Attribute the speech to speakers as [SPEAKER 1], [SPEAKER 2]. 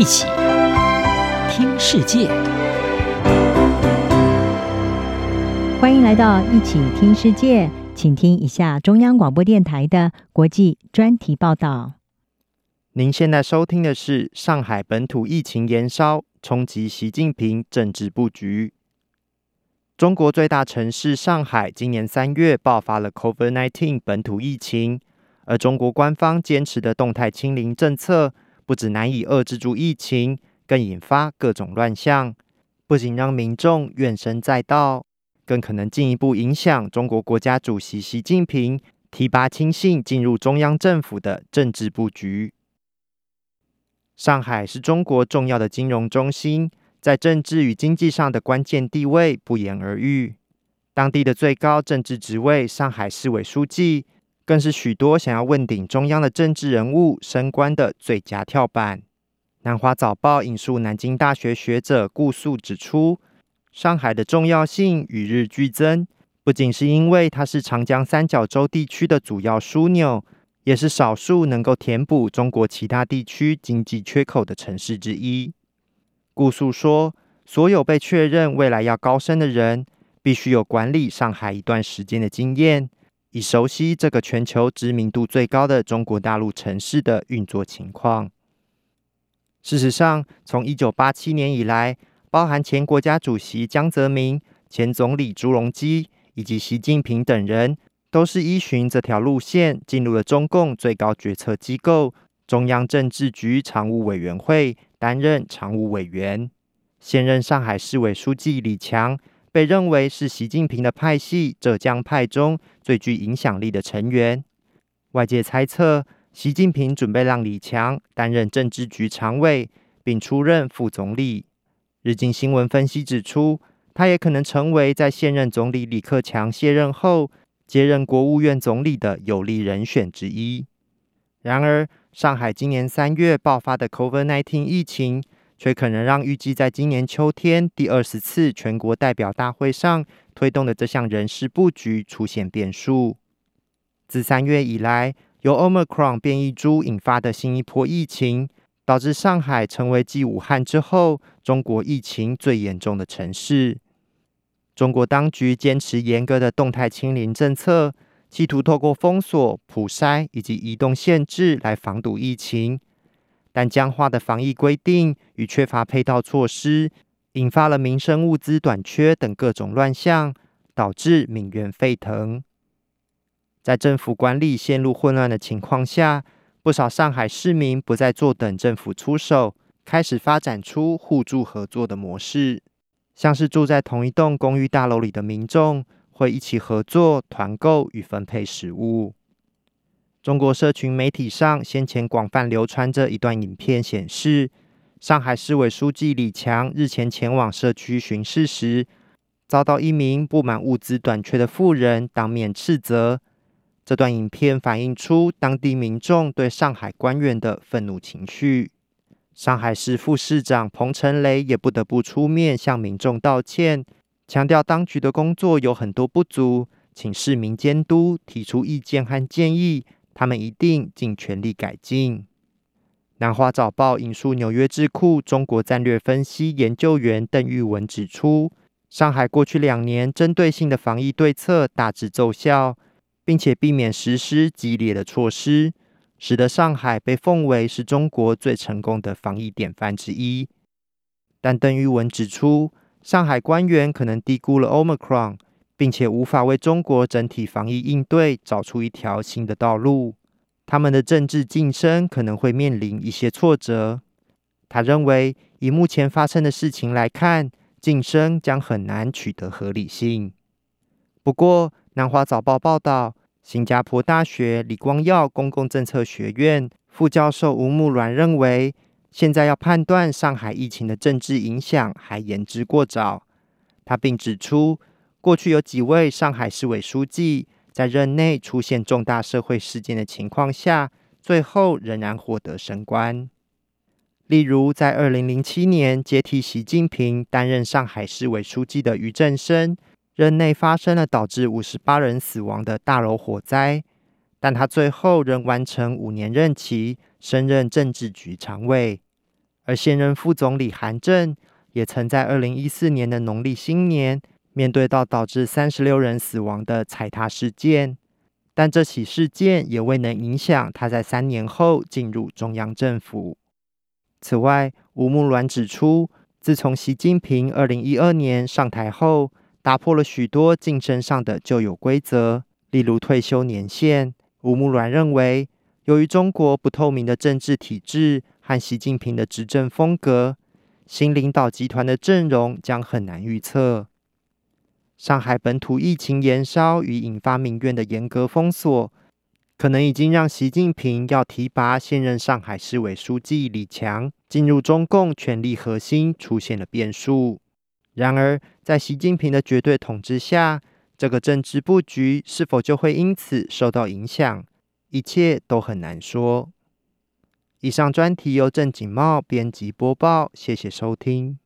[SPEAKER 1] 一起听世界，
[SPEAKER 2] 欢迎来到一起听世界，请听一下中央广播电台的国际专题报道。
[SPEAKER 3] 您现在收听的是上海本土疫情延烧，冲击习近平政治布局。中国最大城市上海今年三月爆发了 COVID-19 本土疫情，而中国官方坚持的动态清零政策，不止难以遏制住疫情，更引发各种乱象，不仅让民众怨声载道，更可能进一步影响中国国家主席习近平提拔亲信进入中央政府的政治布局。上海是中国重要的金融中心，在政治与经济上的关键地位不言而喻。当地的最高政治职位——上海市委书记。更是许多想要问鼎中央的政治人物升官的最佳跳板。南华早报引述南京大学学者顾肃指出，上海的重要性与日俱增，不仅是因为它是长江三角洲地区的主要枢纽，也是少数能够填补中国其他地区经济缺口的城市之一。顾肃说，所有被确认未来要高升的人，必须有管理上海一段时间的经验。以熟悉这个全球知名度最高的中国大陆城市的运作情况。事实上，从一九八七年以来，包含前国家主席江泽民、前总理朱镕基以及习近平等人，都是依循这条路线进入了中共最高决策机构中央政治局常务委员会担任常务委员。现任上海市委书记李强。被认为是习近平的派系浙江派中最具影响力的成员。外界猜测，习近平准备让李强担任政治局常委，并出任副总理。日经新闻分析指出，他也可能成为在现任总理李克强卸任后接任国务院总理的有力人选之一。然而，上海今年三月爆发的 COVID-19 疫情，却可能让预计在今年秋天第二十次全国代表大会上推动的这项人事布局出现变数。自三月以来，由 Omicron 变异株引发的新一波疫情，导致上海成为继武汉之后中国疫情最严重的城市。中国当局坚持严格的动态清零政策，企图透过封锁、普筛以及移动限制来防堵疫情。但僵化的防疫规定与缺乏配套措施，引发了民生物资短缺等各种乱象，导致民怨沸腾。在政府管理陷入混乱的情况下，不少上海市民不再坐等政府出手，开始发展出互助合作的模式，像是住在同一栋公寓大楼里的民众会一起合作团购与分配食物。中国社群媒体上先前广泛流传着一段影片，显示上海市委书记李强日前前往社区巡视时，遭到一名不满物资短缺的妇人当面斥责。这段影片反映出当地民众对上海官员的愤怒情绪。上海市副市长彭成雷也不得不出面向民众道歉，强调当局的工作有很多不足，请市民监督，提出意见和建议。他们一定尽全力改进。南华早报引述纽约智库中国战略分析研究员邓玉文指出，上海过去两年针对性的防疫对策大致奏效，并且避免实施激烈的措施，使得上海被奉为是中国最成功的防疫典范之一。但邓玉文指出，上海官员可能低估了 Omicron。并且无法为中国整体防疫应对找出一条新的道路，他们的政治晋升可能会面临一些挫折。他认为，以目前发生的事情来看，晋升将很难取得合理性。不过，南华早报报道，新加坡大学李光耀公共政策学院副教授吴木鸾认为，现在要判断上海疫情的政治影响还言之过早。他并指出，过去有几位上海市委书记在任内出现重大社会事件的情况下，最后仍然获得升官。例如，在二零零七年接替习近平担任上海市委书记的俞正声，任内发生了导致五十八人死亡的大楼火灾，但他最后仍完成五年任期，升任政治局常委。而现任副总理韩正也曾在二零一四年的农历新年，面对到导致三十六人死亡的踩踏事件，但这起事件也未能影响他在三年后进入中央政府。此外，吴木鸾指出，自从习近平二零一二年上台后，打破了许多晋升上的旧有规则，例如退休年限。吴木鸾认为，由于中国不透明的政治体制和习近平的执政风格，新领导集团的阵容将很难预测。上海本土疫情延烧与引发民怨的严格封锁，可能已经让习近平要提拔现任上海市委书记李强进入中共权力核心出现了变数。然而，在习近平的绝对统治下，这个政治布局是否就会因此受到影响？一切都很难说。以上专题由郑锦茂编辑播报，谢谢收听。